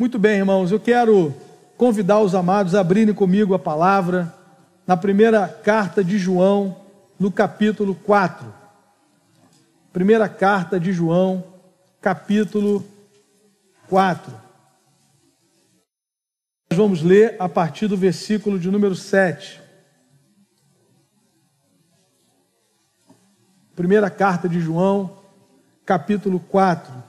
Muito bem, irmãos, eu quero convidar os amados a abrirem comigo a palavra na primeira carta de João, no capítulo 4. Primeira carta de João, capítulo 4. Nós vamos ler a partir do versículo de número 7. Primeira carta de João, capítulo 4.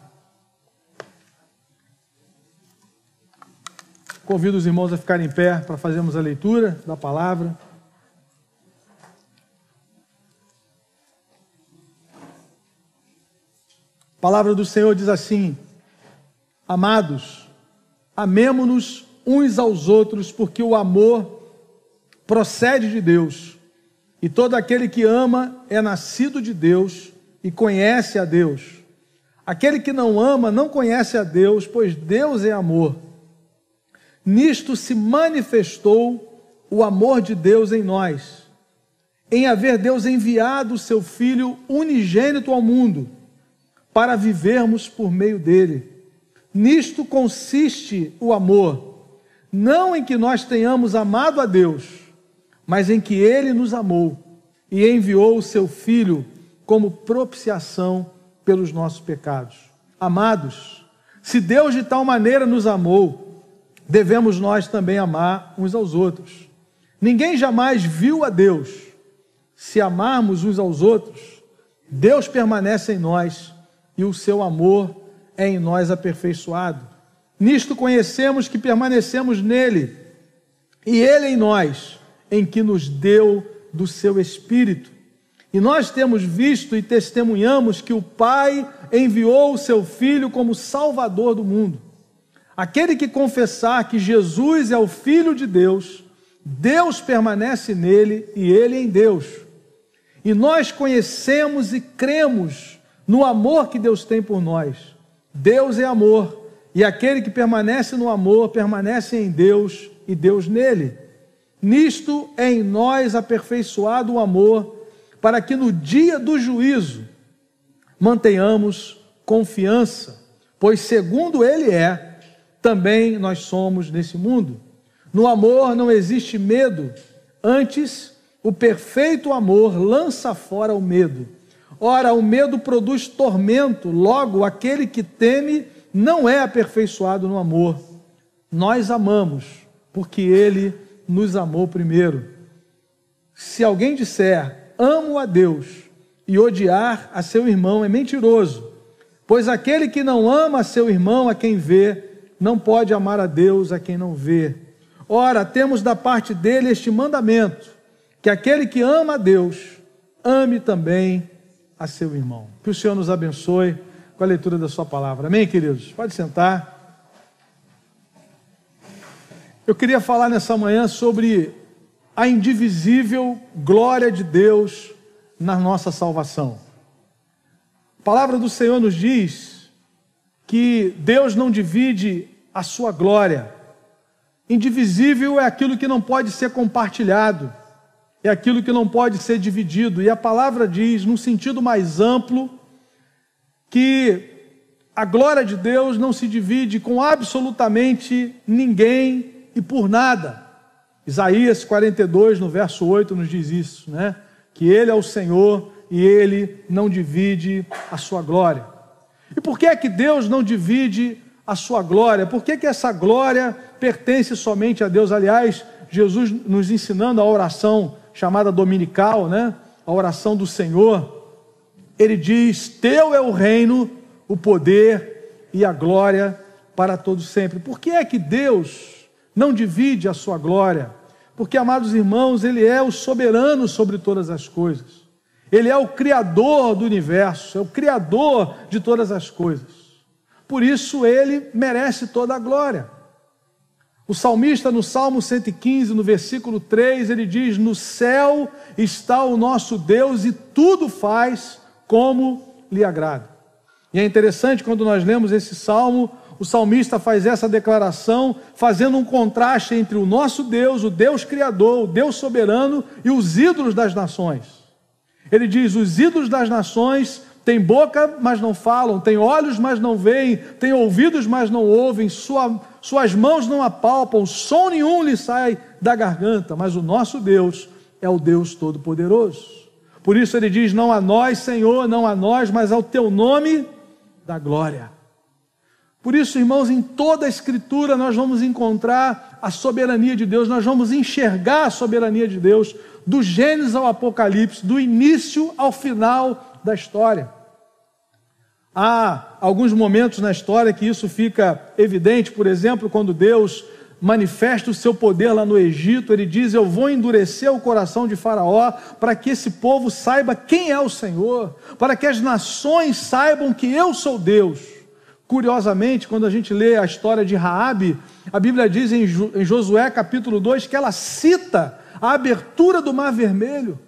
Convido os irmãos a ficarem em pé para fazermos a leitura da palavra. A palavra do Senhor diz assim: Amados, amemo-nos uns aos outros, porque o amor procede de Deus. E todo aquele que ama é nascido de Deus e conhece a Deus. Aquele que não ama não conhece a Deus, pois Deus é amor. Nisto se manifestou o amor de Deus em nós, em haver Deus enviado o seu Filho unigênito ao mundo, para vivermos por meio dele. Nisto consiste o amor, não em que nós tenhamos amado a Deus, mas em que ele nos amou e enviou o seu Filho como propiciação pelos nossos pecados. Amados, se Deus de tal maneira nos amou, devemos nós também amar uns aos outros. Ninguém jamais viu a Deus. Se amarmos uns aos outros, Deus permanece em nós e o seu amor é em nós aperfeiçoado. Nisto conhecemos que permanecemos nele e ele em nós, em que nos deu do seu Espírito. E nós temos visto e testemunhamos que o Pai enviou o seu Filho como Salvador do mundo. Aquele que confessar que Jesus é o Filho de Deus, Deus permanece nele e ele em Deus. E nós conhecemos e cremos no amor que Deus tem por nós. Deus é amor, e aquele que permanece no amor permanece em Deus e Deus nele. Nisto é em nós aperfeiçoado o amor, para que no dia do juízo mantenhamos confiança, pois segundo ele é, também nós somos nesse mundo. No amor não existe medo, antes, o perfeito amor lança fora o medo. Ora, o medo produz tormento, logo, aquele que teme não é aperfeiçoado no amor. Nós amamos, porque ele nos amou primeiro. Se alguém disser, amo a Deus, e odiar a seu irmão, é mentiroso, pois aquele que não ama a seu irmão, a quem vê, não pode amar a Deus a quem não vê. Ora, temos da parte dele este mandamento: que aquele que ama a Deus, ame também a seu irmão. Que o Senhor nos abençoe com a leitura da Sua palavra. Amém, queridos? Pode sentar. Eu queria falar nessa manhã sobre a indivisível glória de Deus na nossa salvação. A palavra do Senhor nos diz que Deus não divide a sua glória. Indivisível é aquilo que não pode ser compartilhado, é aquilo que não pode ser dividido. E a palavra diz, num sentido mais amplo, que a glória de Deus não se divide com absolutamente ninguém e por nada. Isaías 42, no verso 8, nos diz isso, né? Que Ele é o Senhor e Ele não divide a sua glória. E por que é que Deus não divide a sua glória. Por que, que essa glória pertence somente a Deus? Aliás, Jesus nos ensinando a oração chamada dominical, né? A oração do Senhor. Ele diz: Teu é o reino, o poder e a glória para todos sempre. Por que é que Deus não divide a sua glória? Porque, amados irmãos, Ele é o soberano sobre todas as coisas. Ele é o criador do universo, é o criador de todas as coisas por isso ele merece toda a glória. O salmista, no Salmo 115, no versículo 3, ele diz: No céu está o nosso Deus e tudo faz como lhe agrada. E é interessante quando nós lemos esse salmo, o salmista faz essa declaração, fazendo um contraste entre o nosso Deus, o Deus Criador, o Deus soberano, e os ídolos das nações. Ele diz: Os ídolos das nações tem boca, mas não falam, tem olhos, mas não veem, tem ouvidos, mas não ouvem, sua, suas mãos não apalpam, som nenhum lhe sai da garganta, mas o nosso Deus é o Deus Todo-Poderoso. Por isso ele diz: Não a nós, Senhor, não a nós, mas ao teu nome da glória. Por isso, irmãos, em toda a Escritura nós vamos encontrar a soberania de Deus, nós vamos enxergar a soberania de Deus, do Gênesis ao Apocalipse, do início ao final da história. Há alguns momentos na história que isso fica evidente, por exemplo, quando Deus manifesta o seu poder lá no Egito, ele diz: Eu vou endurecer o coração de Faraó para que esse povo saiba quem é o Senhor, para que as nações saibam que eu sou Deus. Curiosamente, quando a gente lê a história de Raabe, a Bíblia diz em Josué capítulo 2 que ela cita a abertura do Mar Vermelho.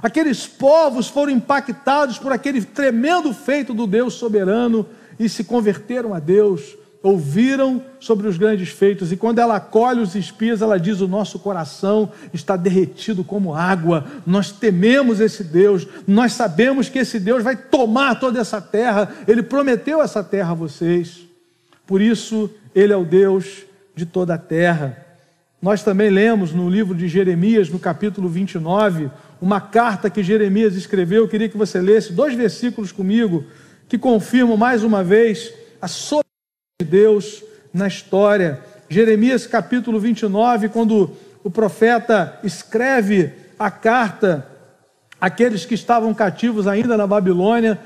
Aqueles povos foram impactados por aquele tremendo feito do Deus soberano e se converteram a Deus ouviram sobre os grandes feitos, e quando ela acolhe os espias, ela diz: O nosso coração está derretido como água, nós tememos esse Deus, nós sabemos que esse Deus vai tomar toda essa terra, ele prometeu essa terra a vocês, por isso ele é o Deus de toda a terra. Nós também lemos no livro de Jeremias, no capítulo 29, uma carta que Jeremias escreveu, eu queria que você lesse dois versículos comigo, que confirmam mais uma vez a soberania de Deus na história. Jeremias capítulo 29, quando o profeta escreve a carta àqueles que estavam cativos ainda na Babilônia,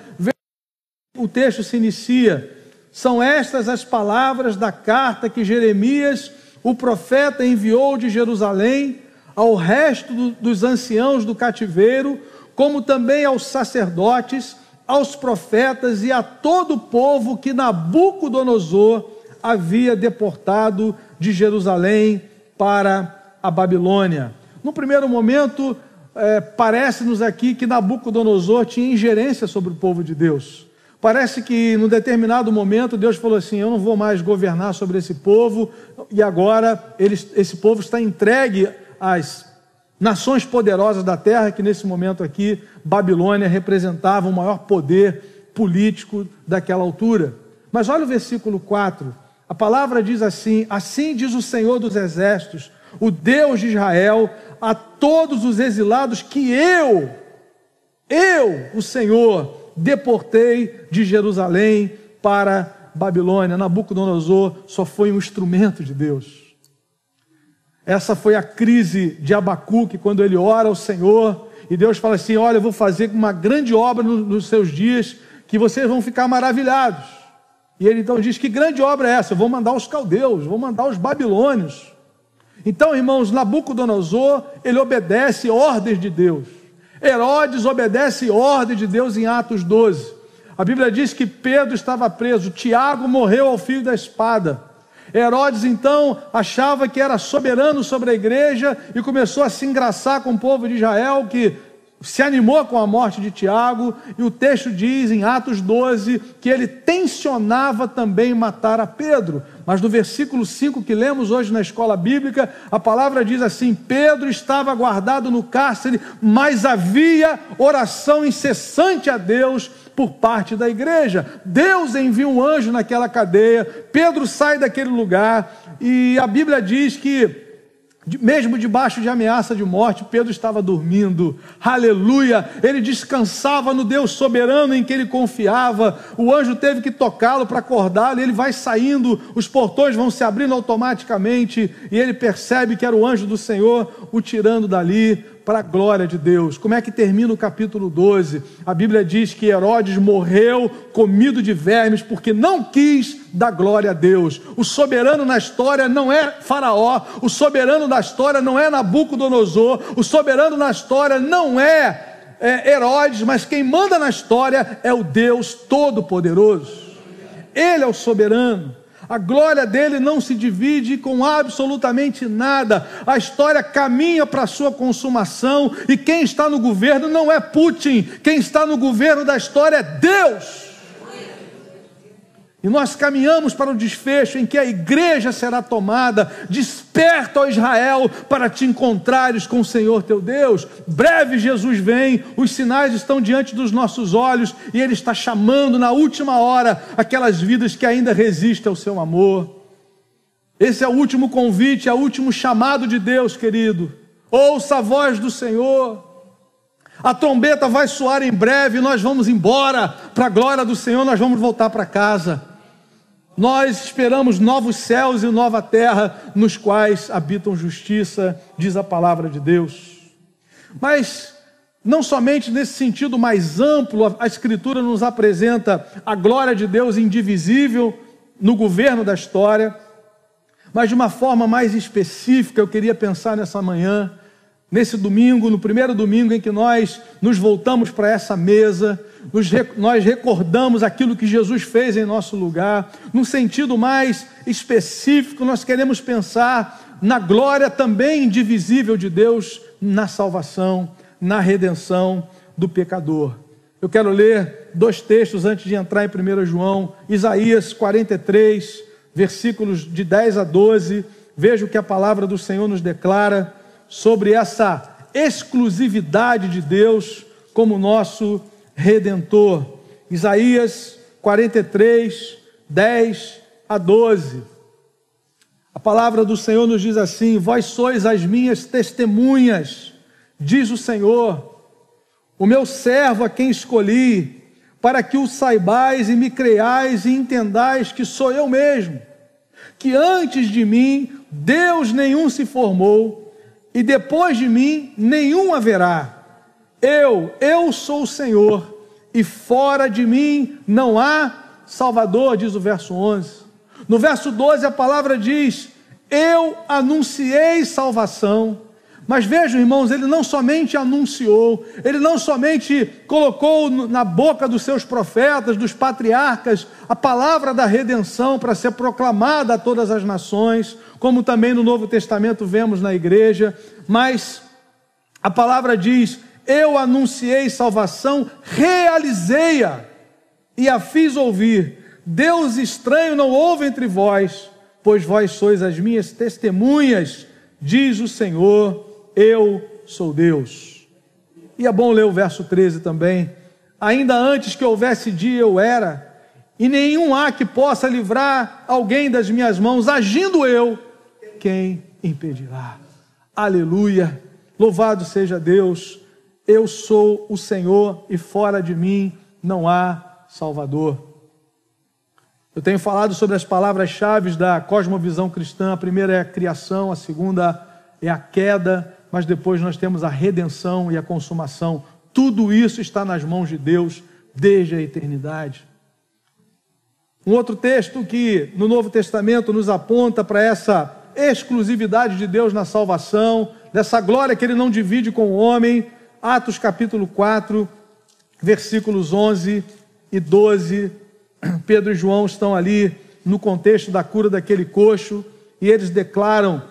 o texto se inicia. São estas as palavras da carta que Jeremias, o profeta, enviou de Jerusalém ao resto do, dos anciãos do cativeiro, como também aos sacerdotes aos profetas e a todo o povo que Nabucodonosor havia deportado de Jerusalém para a Babilônia. No primeiro momento, é, parece-nos aqui que Nabucodonosor tinha ingerência sobre o povo de Deus. Parece que, num determinado momento, Deus falou assim: Eu não vou mais governar sobre esse povo, e agora eles, esse povo está entregue às Nações poderosas da terra, que nesse momento aqui, Babilônia representava o maior poder político daquela altura. Mas olha o versículo 4. A palavra diz assim: Assim diz o Senhor dos Exércitos, o Deus de Israel, a todos os exilados que eu, eu, o Senhor, deportei de Jerusalém para Babilônia. Nabucodonosor só foi um instrumento de Deus. Essa foi a crise de Abacuque, quando ele ora ao Senhor, e Deus fala assim: Olha, eu vou fazer uma grande obra nos seus dias, que vocês vão ficar maravilhados. E ele então diz: Que grande obra é essa? Eu vou mandar os caldeus, vou mandar os babilônios. Então, irmãos, Nabucodonosor, ele obedece ordens de Deus. Herodes obedece ordem de Deus em Atos 12. A Bíblia diz que Pedro estava preso, Tiago morreu ao fio da espada. Herodes então achava que era soberano sobre a igreja e começou a se engraçar com o povo de Israel, que se animou com a morte de Tiago, e o texto diz em Atos 12 que ele tensionava também matar a Pedro. Mas no versículo 5 que lemos hoje na escola bíblica, a palavra diz assim: Pedro estava guardado no cárcere, mas havia oração incessante a Deus por parte da igreja. Deus envia um anjo naquela cadeia, Pedro sai daquele lugar e a Bíblia diz que mesmo debaixo de ameaça de morte, Pedro estava dormindo, aleluia, ele descansava no Deus soberano em que ele confiava. O anjo teve que tocá-lo para acordá-lo, ele vai saindo, os portões vão se abrindo automaticamente, e ele percebe que era o anjo do Senhor o tirando dali para a glória de Deus. Como é que termina o capítulo 12? A Bíblia diz que Herodes morreu comido de vermes porque não quis dar glória a Deus. O soberano na história não é Faraó, o soberano da história não é Nabucodonosor, o soberano na história não é, é Herodes, mas quem manda na história é o Deus Todo-Poderoso. Ele é o soberano. A glória dele não se divide com absolutamente nada. A história caminha para a sua consumação e quem está no governo não é Putin, quem está no governo da história é Deus. E nós caminhamos para o desfecho em que a igreja será tomada. Desperta, ó Israel, para te encontrares com o Senhor teu Deus. Breve Jesus vem, os sinais estão diante dos nossos olhos e Ele está chamando na última hora aquelas vidas que ainda resistem ao seu amor. Esse é o último convite, é o último chamado de Deus, querido. Ouça a voz do Senhor. A trombeta vai soar em breve, nós vamos embora para a glória do Senhor, nós vamos voltar para casa. Nós esperamos novos céus e nova terra, nos quais habitam justiça, diz a palavra de Deus. Mas não somente nesse sentido mais amplo, a Escritura nos apresenta a glória de Deus indivisível no governo da história, mas de uma forma mais específica, eu queria pensar nessa manhã nesse domingo, no primeiro domingo em que nós nos voltamos para essa mesa, nos, nós recordamos aquilo que Jesus fez em nosso lugar, num sentido mais específico, nós queremos pensar na glória também indivisível de Deus na salvação, na redenção do pecador. Eu quero ler dois textos antes de entrar em 1 João, Isaías 43, versículos de 10 a 12. Veja o que a palavra do Senhor nos declara sobre essa exclusividade de Deus como nosso redentor. Isaías 43, 10 a 12. A palavra do Senhor nos diz assim: Vós sois as minhas testemunhas, diz o Senhor, o meu servo a quem escolhi, para que o saibais e me creais e entendais que sou eu mesmo, que antes de mim Deus nenhum se formou e depois de mim nenhum haverá. Eu, eu sou o Senhor, e fora de mim não há Salvador, diz o verso 11. No verso 12 a palavra diz: Eu anunciei salvação mas vejam, irmãos, ele não somente anunciou, ele não somente colocou na boca dos seus profetas, dos patriarcas, a palavra da redenção para ser proclamada a todas as nações, como também no Novo Testamento vemos na igreja, mas a palavra diz: Eu anunciei salvação, realizei-a e a fiz ouvir. Deus estranho não houve entre vós, pois vós sois as minhas testemunhas, diz o Senhor eu sou Deus. E é bom ler o verso 13 também. Ainda antes que houvesse dia, eu era, e nenhum há que possa livrar alguém das minhas mãos, agindo eu, quem impedirá? Aleluia! Louvado seja Deus, eu sou o Senhor e fora de mim não há Salvador. Eu tenho falado sobre as palavras-chave da cosmovisão cristã. A primeira é a criação, a segunda é a queda, mas depois nós temos a redenção e a consumação. Tudo isso está nas mãos de Deus desde a eternidade. Um outro texto que no Novo Testamento nos aponta para essa exclusividade de Deus na salvação, dessa glória que ele não divide com o homem, Atos capítulo 4, versículos 11 e 12. Pedro e João estão ali no contexto da cura daquele coxo e eles declaram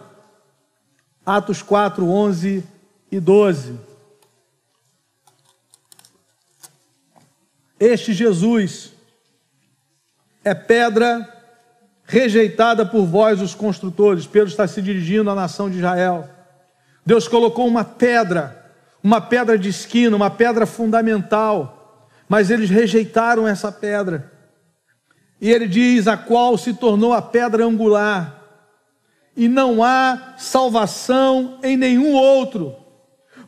Atos 4, 11 e 12. Este Jesus é pedra rejeitada por vós, os construtores. Pedro está se dirigindo à nação de Israel. Deus colocou uma pedra, uma pedra de esquina, uma pedra fundamental, mas eles rejeitaram essa pedra. E ele diz: a qual se tornou a pedra angular e não há salvação em nenhum outro,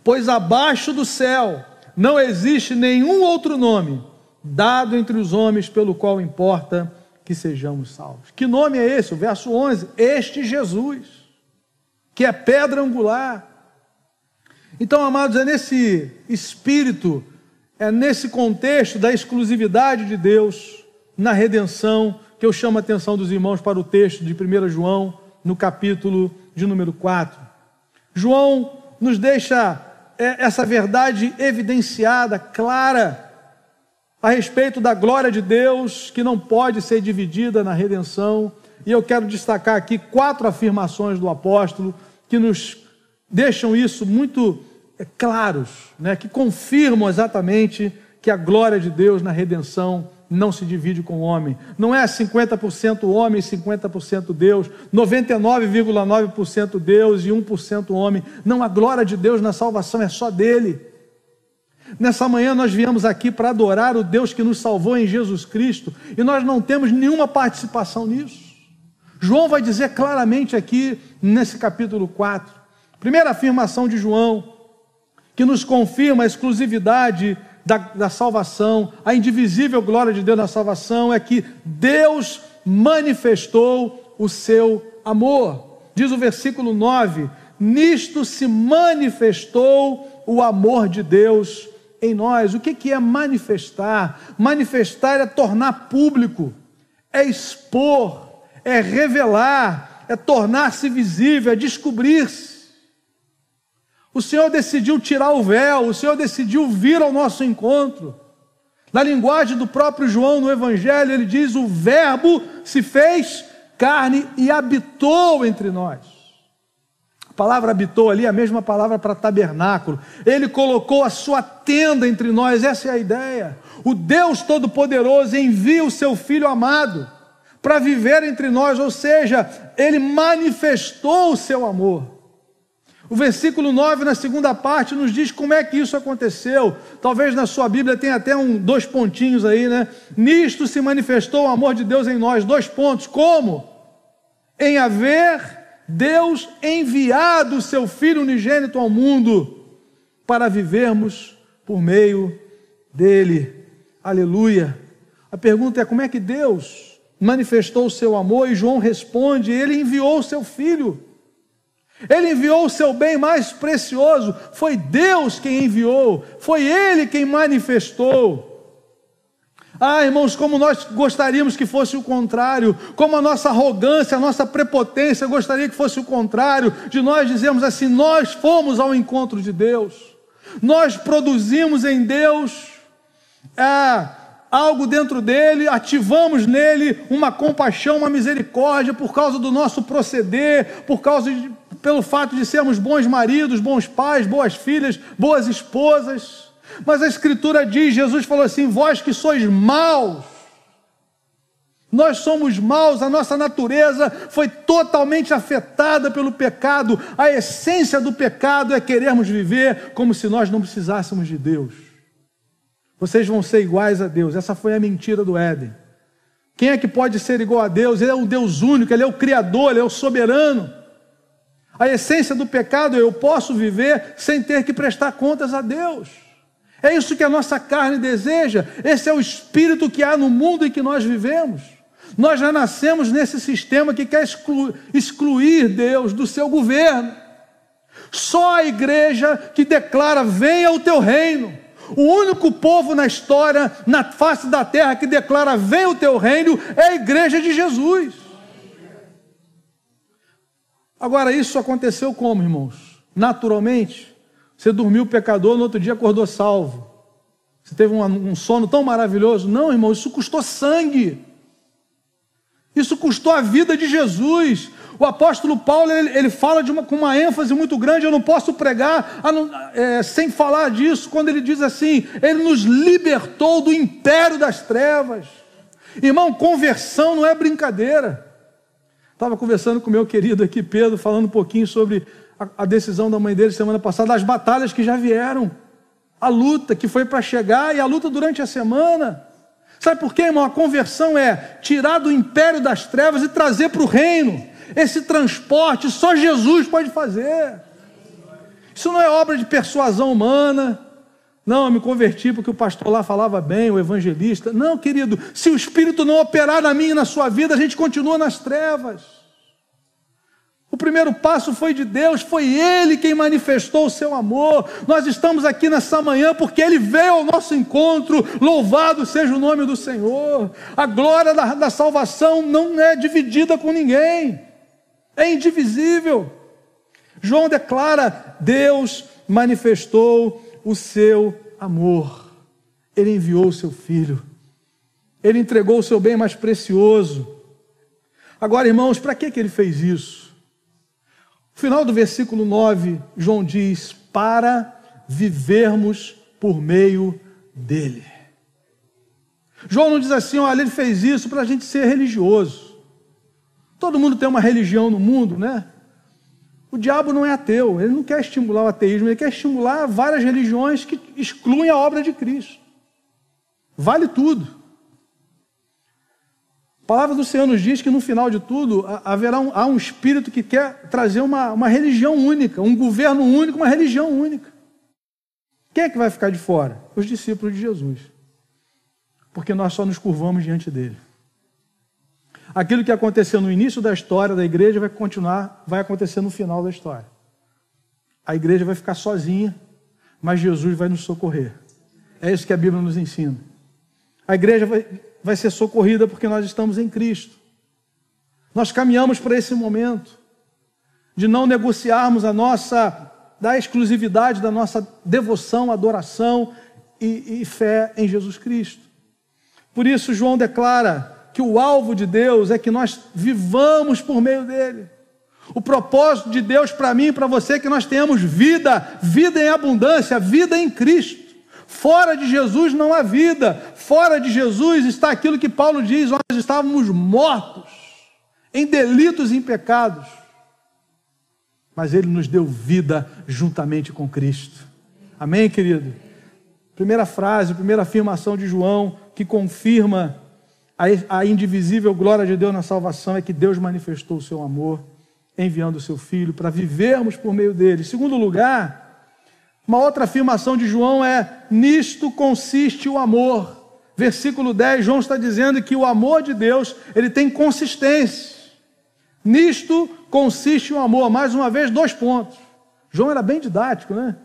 pois abaixo do céu não existe nenhum outro nome dado entre os homens pelo qual importa que sejamos salvos. Que nome é esse? O verso 11: Este Jesus, que é pedra angular. Então, amados, é nesse espírito, é nesse contexto da exclusividade de Deus na redenção que eu chamo a atenção dos irmãos para o texto de 1 João no capítulo de número 4. João nos deixa é, essa verdade evidenciada, clara, a respeito da glória de Deus, que não pode ser dividida na redenção. E eu quero destacar aqui quatro afirmações do apóstolo que nos deixam isso muito é, claros, né, que confirmam exatamente que a glória de Deus na redenção não se divide com o homem. Não é 50% homem e 50% Deus, 99,9% Deus e 1% homem. Não, a glória de Deus na salvação é só dele. Nessa manhã nós viemos aqui para adorar o Deus que nos salvou em Jesus Cristo e nós não temos nenhuma participação nisso. João vai dizer claramente aqui, nesse capítulo 4, primeira afirmação de João, que nos confirma a exclusividade da, da salvação, a indivisível glória de Deus na salvação, é que Deus manifestou o seu amor. Diz o versículo 9: Nisto se manifestou o amor de Deus em nós. O que é manifestar? Manifestar é tornar público, é expor, é revelar, é tornar-se visível, é descobrir-se. O Senhor decidiu tirar o véu, o Senhor decidiu vir ao nosso encontro. Na linguagem do próprio João no Evangelho, ele diz: O Verbo se fez carne e habitou entre nós palavra habitou ali, a mesma palavra para tabernáculo. Ele colocou a sua tenda entre nós, essa é a ideia. O Deus Todo-Poderoso envia o seu Filho amado para viver entre nós, ou seja, ele manifestou o seu amor. O versículo 9, na segunda parte, nos diz como é que isso aconteceu. Talvez na sua Bíblia tenha até um, dois pontinhos aí, né? Nisto se manifestou o amor de Deus em nós. Dois pontos. Como? Em haver Deus enviado o seu Filho unigênito ao mundo para vivermos por meio dele. Aleluia. A pergunta é: como é que Deus manifestou o seu amor? E João responde: Ele enviou o seu Filho. Ele enviou o seu bem mais precioso. Foi Deus quem enviou, foi Ele quem manifestou. Ah, irmãos, como nós gostaríamos que fosse o contrário, como a nossa arrogância, a nossa prepotência gostaria que fosse o contrário, de nós dizermos assim: nós fomos ao encontro de Deus, nós produzimos em Deus é, algo dentro dele, ativamos nele uma compaixão, uma misericórdia por causa do nosso proceder, por causa de, pelo fato de sermos bons maridos, bons pais, boas filhas, boas esposas. Mas a Escritura diz: Jesus falou assim: vós que sois maus, nós somos maus, a nossa natureza foi totalmente afetada pelo pecado, a essência do pecado é querermos viver como se nós não precisássemos de Deus. Vocês vão ser iguais a Deus, essa foi a mentira do Éden. Quem é que pode ser igual a Deus? Ele é o Deus único, ele é o Criador, ele é o soberano. A essência do pecado é eu posso viver sem ter que prestar contas a Deus. É isso que a nossa carne deseja, esse é o espírito que há no mundo em que nós vivemos. Nós já nascemos nesse sistema que quer excluir, Deus do seu governo. Só a igreja que declara: venha o teu reino. O único povo na história, na face da terra, que declara: venha o teu reino, é a igreja de Jesus. Agora, isso aconteceu como, irmãos? Naturalmente, você dormiu pecador, no outro dia acordou salvo. Você teve um, um sono tão maravilhoso. Não, irmão, isso custou sangue. Isso custou a vida de Jesus. O apóstolo Paulo ele, ele fala uma, com uma ênfase muito grande. Eu não posso pregar é, sem falar disso. Quando ele diz assim: Ele nos libertou do império das trevas. Irmão, conversão não é brincadeira. Estava conversando com meu querido aqui, Pedro, falando um pouquinho sobre a, a decisão da mãe dele semana passada, as batalhas que já vieram, a luta que foi para chegar e a luta durante a semana. Sabe por quê, irmão? A conversão é tirar do império das trevas e trazer para o reino. Esse transporte só Jesus pode fazer. Isso não é obra de persuasão humana. Não, eu me converti porque o pastor lá falava bem, o evangelista. Não, querido, se o Espírito não operar na minha e na sua vida, a gente continua nas trevas. O primeiro passo foi de Deus, foi Ele quem manifestou o seu amor. Nós estamos aqui nessa manhã porque Ele veio ao nosso encontro. Louvado seja o nome do Senhor. A glória da, da salvação não é dividida com ninguém, é indivisível. João declara: Deus manifestou o seu amor. Ele enviou o seu filho. Ele entregou o seu bem mais precioso. Agora, irmãos, para que, ele fez isso? final do versículo 9, João diz: para vivermos por meio dele. João não diz assim, olha, ele fez isso para a gente ser religioso. Todo mundo tem uma religião no mundo, né? O diabo não é ateu, ele não quer estimular o ateísmo, ele quer estimular várias religiões que excluem a obra de Cristo. Vale tudo. A palavra do Senhor nos diz que no final de tudo haverá um, há um espírito que quer trazer uma, uma religião única, um governo único, uma religião única. Quem é que vai ficar de fora? Os discípulos de Jesus. Porque nós só nos curvamos diante dele. Aquilo que aconteceu no início da história da igreja vai continuar, vai acontecer no final da história. A igreja vai ficar sozinha, mas Jesus vai nos socorrer. É isso que a Bíblia nos ensina. A igreja vai, vai ser socorrida porque nós estamos em Cristo. Nós caminhamos para esse momento de não negociarmos a nossa, da exclusividade da nossa devoção, adoração e, e fé em Jesus Cristo. Por isso, João declara que o alvo de Deus é que nós vivamos por meio dele. O propósito de Deus para mim e para você é que nós tenhamos vida, vida em abundância, vida em Cristo. Fora de Jesus não há vida. Fora de Jesus está aquilo que Paulo diz: nós estávamos mortos em delitos e em pecados. Mas Ele nos deu vida juntamente com Cristo. Amém, querido? Primeira frase, primeira afirmação de João que confirma a, indivisível glória de Deus na salvação é que Deus manifestou o seu amor enviando o seu filho para vivermos por meio dele. Segundo lugar, uma outra afirmação de João é: nisto consiste o amor. Versículo 10, João está dizendo que o amor de Deus, ele tem consistência. Nisto consiste o amor. Mais uma vez, dois pontos. João era bem didático, né?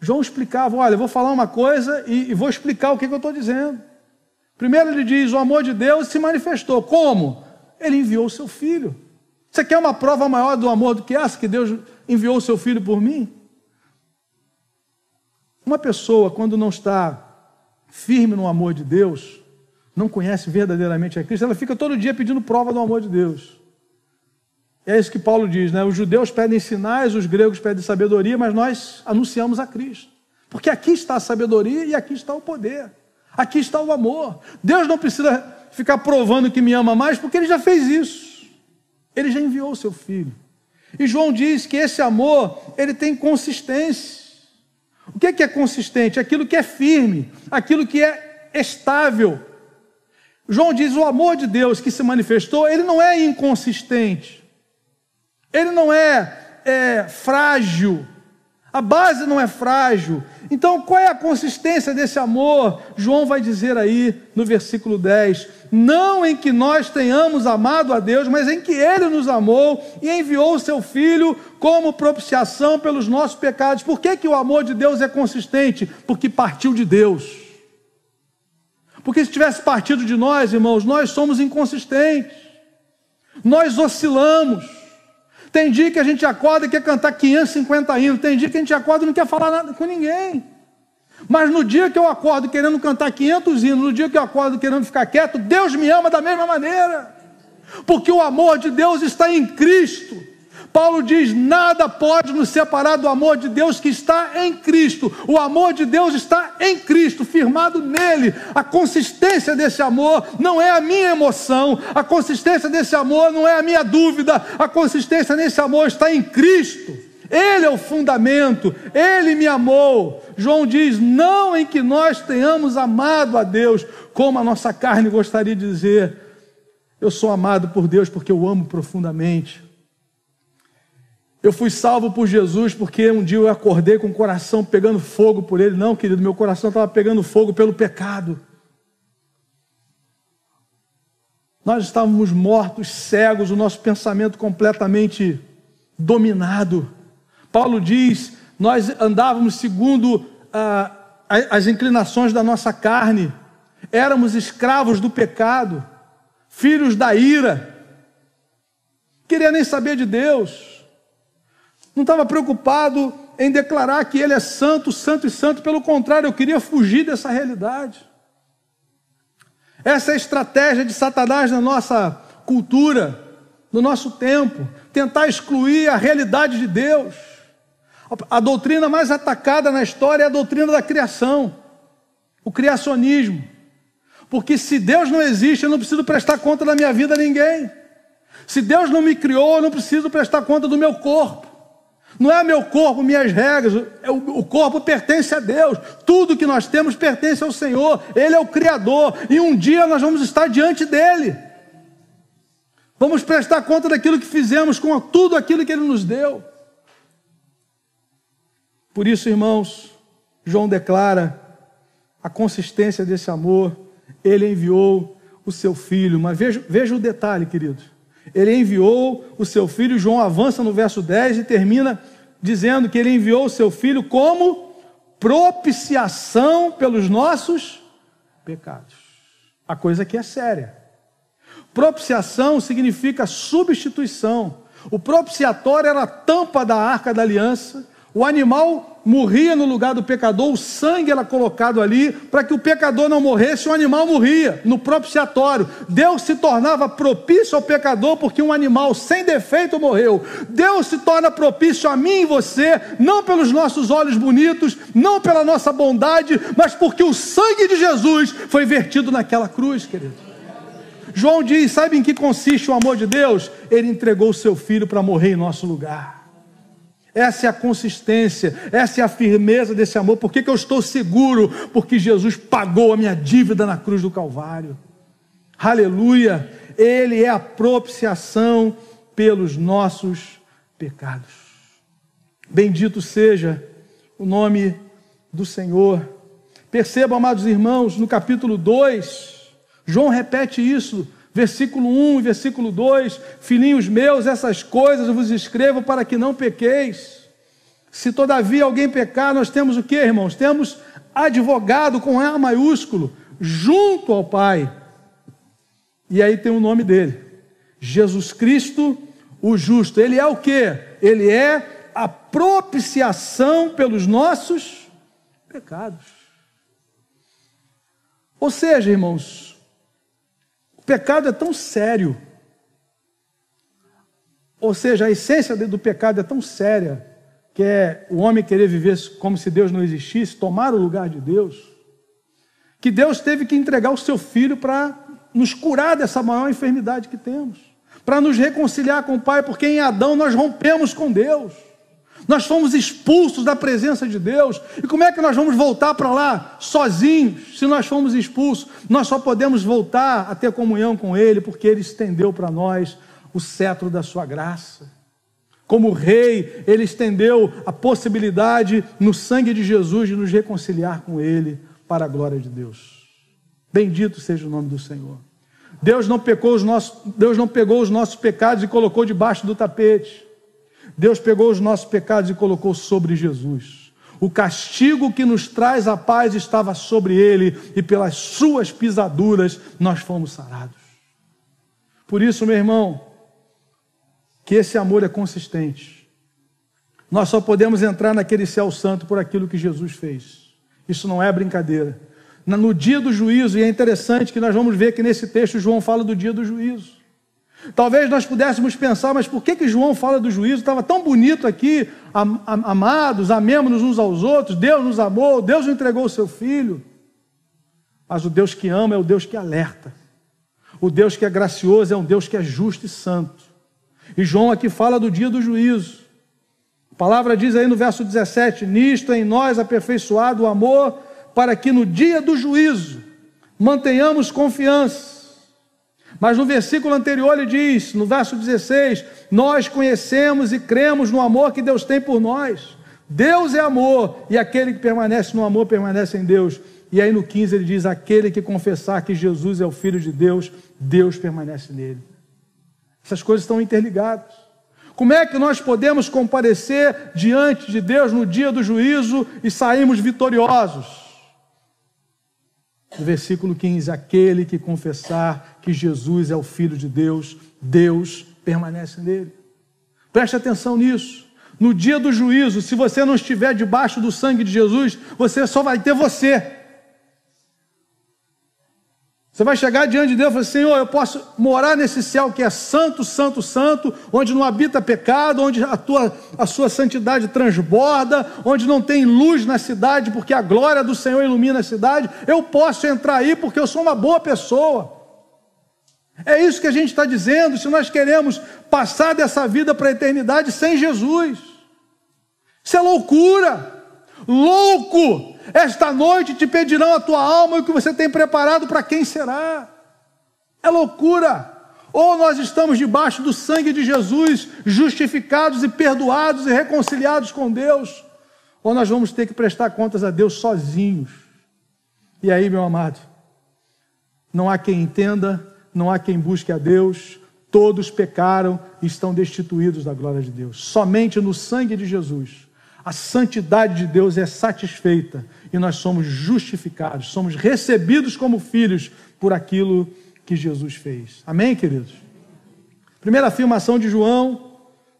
João explicava: olha, eu vou falar uma coisa e, e vou explicar o que, que eu estou dizendo. Primeiro ele diz: o amor de Deus se manifestou. Como? Ele enviou o seu filho. Você quer uma prova maior do amor do que essa, que Deus enviou o seu filho por mim? Uma pessoa, quando não está firme no amor de Deus, não conhece verdadeiramente a Cristo, ela fica todo dia pedindo prova do amor de Deus. É isso que Paulo diz, né? Os judeus pedem sinais, os gregos pedem sabedoria, mas nós anunciamos a Cristo. Porque aqui está a sabedoria e aqui está o poder. Aqui está o amor. Deus não precisa ficar provando que me ama mais, porque ele já fez isso. Ele já enviou o seu filho. E João diz que esse amor, ele tem consistência. O que é, que é consistente? Aquilo que é firme, aquilo que é estável. João diz: o amor de Deus que se manifestou, ele não é inconsistente, ele não é, é frágil, a base não é frágil. Então, qual é a consistência desse amor? João vai dizer aí no versículo 10: Não em que nós tenhamos amado a Deus, mas em que Ele nos amou e enviou o Seu Filho como propiciação pelos nossos pecados. Por que, que o amor de Deus é consistente? Porque partiu de Deus. Porque se tivesse partido de nós, irmãos, nós somos inconsistentes, nós oscilamos. Tem dia que a gente acorda e quer cantar 550 hinos. Tem dia que a gente acorda e não quer falar nada com ninguém. Mas no dia que eu acordo querendo cantar 500 hinos, no dia que eu acordo querendo ficar quieto, Deus me ama da mesma maneira. Porque o amor de Deus está em Cristo. Paulo diz: nada pode nos separar do amor de Deus que está em Cristo. O amor de Deus está em Cristo, firmado nele. A consistência desse amor não é a minha emoção, a consistência desse amor não é a minha dúvida, a consistência nesse amor está em Cristo. Ele é o fundamento, ele me amou. João diz: não em que nós tenhamos amado a Deus, como a nossa carne gostaria de dizer. Eu sou amado por Deus porque eu amo profundamente. Eu fui salvo por Jesus porque um dia eu acordei com o coração pegando fogo por Ele. Não, querido, meu coração estava pegando fogo pelo pecado. Nós estávamos mortos, cegos, o nosso pensamento completamente dominado. Paulo diz: nós andávamos segundo ah, as inclinações da nossa carne, éramos escravos do pecado, filhos da ira, queria nem saber de Deus não estava preocupado em declarar que Ele é santo, santo e santo, pelo contrário, eu queria fugir dessa realidade. Essa é a estratégia de Satanás na nossa cultura, no nosso tempo, tentar excluir a realidade de Deus. A doutrina mais atacada na história é a doutrina da criação, o criacionismo. Porque se Deus não existe, eu não preciso prestar conta da minha vida a ninguém. Se Deus não me criou, eu não preciso prestar conta do meu corpo. Não é meu corpo, minhas regras. É o corpo pertence a Deus. Tudo que nós temos pertence ao Senhor. Ele é o Criador. E um dia nós vamos estar diante dele. Vamos prestar conta daquilo que fizemos com tudo aquilo que Ele nos deu. Por isso, irmãos, João declara a consistência desse amor. Ele enviou o seu filho. Mas veja, veja o detalhe, queridos. Ele enviou o seu filho. João avança no verso 10 e termina dizendo que ele enviou o seu filho como propiciação pelos nossos pecados. A coisa aqui é séria. Propiciação significa substituição. O propiciatório era a tampa da arca da aliança. O animal morria no lugar do pecador, o sangue era colocado ali para que o pecador não morresse, o animal morria no propiciatório. Deus se tornava propício ao pecador porque um animal sem defeito morreu. Deus se torna propício a mim e você, não pelos nossos olhos bonitos, não pela nossa bondade, mas porque o sangue de Jesus foi vertido naquela cruz, querido. João diz: sabe em que consiste o amor de Deus? Ele entregou o seu filho para morrer em nosso lugar. Essa é a consistência, essa é a firmeza desse amor. Por que, que eu estou seguro? Porque Jesus pagou a minha dívida na cruz do Calvário. Aleluia! Ele é a propiciação pelos nossos pecados. Bendito seja o nome do Senhor. Percebam, amados irmãos, no capítulo 2, João repete isso, versículo 1 e versículo 2: Filhinhos meus, essas coisas eu vos escrevo para que não pequeis. Se todavia alguém pecar, nós temos o que, irmãos? Temos advogado com A maiúsculo, junto ao Pai. E aí tem o nome dele: Jesus Cristo, o justo. Ele é o que? Ele é a propiciação pelos nossos pecados. Ou seja, irmãos, pecado é tão sério, ou seja, a essência do pecado é tão séria, que é o homem querer viver como se Deus não existisse, tomar o lugar de Deus, que Deus teve que entregar o seu filho para nos curar dessa maior enfermidade que temos, para nos reconciliar com o Pai, porque em Adão nós rompemos com Deus. Nós fomos expulsos da presença de Deus. E como é que nós vamos voltar para lá sozinhos, se nós fomos expulsos? Nós só podemos voltar a ter comunhão com Ele, porque Ele estendeu para nós o cetro da Sua graça. Como rei, Ele estendeu a possibilidade no sangue de Jesus de nos reconciliar com Ele para a glória de Deus. Bendito seja o nome do Senhor. Deus não, pecou os nossos, Deus não pegou os nossos pecados e colocou debaixo do tapete. Deus pegou os nossos pecados e colocou sobre Jesus. O castigo que nos traz a paz estava sobre ele, e pelas suas pisaduras nós fomos sarados. Por isso, meu irmão, que esse amor é consistente. Nós só podemos entrar naquele céu santo por aquilo que Jesus fez. Isso não é brincadeira. No dia do juízo, e é interessante que nós vamos ver que nesse texto João fala do dia do juízo. Talvez nós pudéssemos pensar, mas por que, que João fala do juízo? Estava tão bonito aqui, amados, amemos-nos uns aos outros, Deus nos amou, Deus nos entregou o seu filho. Mas o Deus que ama é o Deus que alerta. O Deus que é gracioso é um Deus que é justo e santo. E João aqui fala do dia do juízo. A palavra diz aí no verso 17: Nisto em nós aperfeiçoado o amor, para que no dia do juízo mantenhamos confiança mas no versículo anterior ele diz, no verso 16: Nós conhecemos e cremos no amor que Deus tem por nós. Deus é amor, e aquele que permanece no amor permanece em Deus. E aí no 15 ele diz: Aquele que confessar que Jesus é o Filho de Deus, Deus permanece nele. Essas coisas estão interligadas. Como é que nós podemos comparecer diante de Deus no dia do juízo e sairmos vitoriosos? No versículo 15: Aquele que confessar que Jesus é o Filho de Deus, Deus permanece nele. Preste atenção nisso. No dia do juízo, se você não estiver debaixo do sangue de Jesus, você só vai ter você. Você vai chegar diante de Deus e falar: Senhor, eu posso morar nesse céu que é santo, santo, santo, onde não habita pecado, onde a, tua, a sua santidade transborda, onde não tem luz na cidade, porque a glória do Senhor ilumina a cidade. Eu posso entrar aí porque eu sou uma boa pessoa. É isso que a gente está dizendo. Se nós queremos passar dessa vida para a eternidade sem Jesus, isso é loucura. Louco! Esta noite te pedirão a tua alma e o que você tem preparado para quem será. É loucura. Ou nós estamos debaixo do sangue de Jesus, justificados e perdoados e reconciliados com Deus, ou nós vamos ter que prestar contas a Deus sozinhos. E aí, meu amado, não há quem entenda, não há quem busque a Deus, todos pecaram e estão destituídos da glória de Deus. Somente no sangue de Jesus a santidade de Deus é satisfeita e nós somos justificados, somos recebidos como filhos por aquilo que Jesus fez. Amém, queridos? Primeira afirmação de João,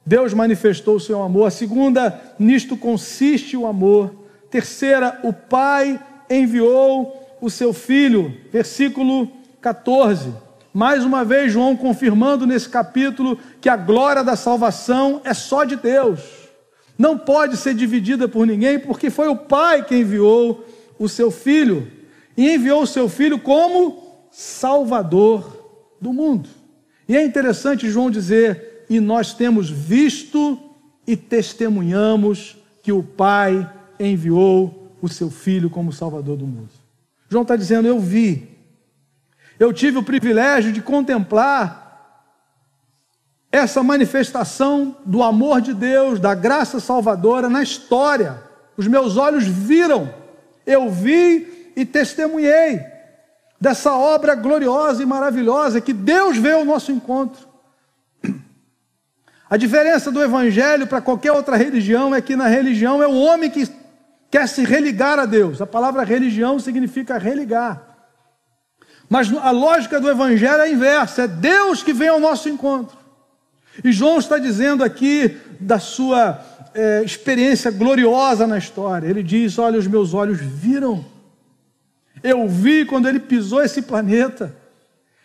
Deus manifestou o seu amor. A segunda, nisto consiste o amor. Terceira, o Pai enviou o seu Filho. Versículo 14. Mais uma vez, João confirmando nesse capítulo que a glória da salvação é só de Deus. Não pode ser dividida por ninguém, porque foi o Pai que enviou o seu Filho. E enviou o seu Filho como Salvador do mundo. E é interessante João dizer: e nós temos visto e testemunhamos que o Pai enviou o seu Filho como Salvador do mundo. João está dizendo: eu vi, eu tive o privilégio de contemplar essa manifestação do amor de Deus, da graça salvadora na história. Os meus olhos viram, eu vi e testemunhei dessa obra gloriosa e maravilhosa que Deus veio ao nosso encontro. A diferença do Evangelho para qualquer outra religião é que na religião é o homem que quer se religar a Deus. A palavra religião significa religar. Mas a lógica do Evangelho é a inversa: é Deus que vem ao nosso encontro. E João está dizendo aqui da sua é, experiência gloriosa na história. Ele diz: Olha, os meus olhos viram eu vi quando ele pisou esse planeta.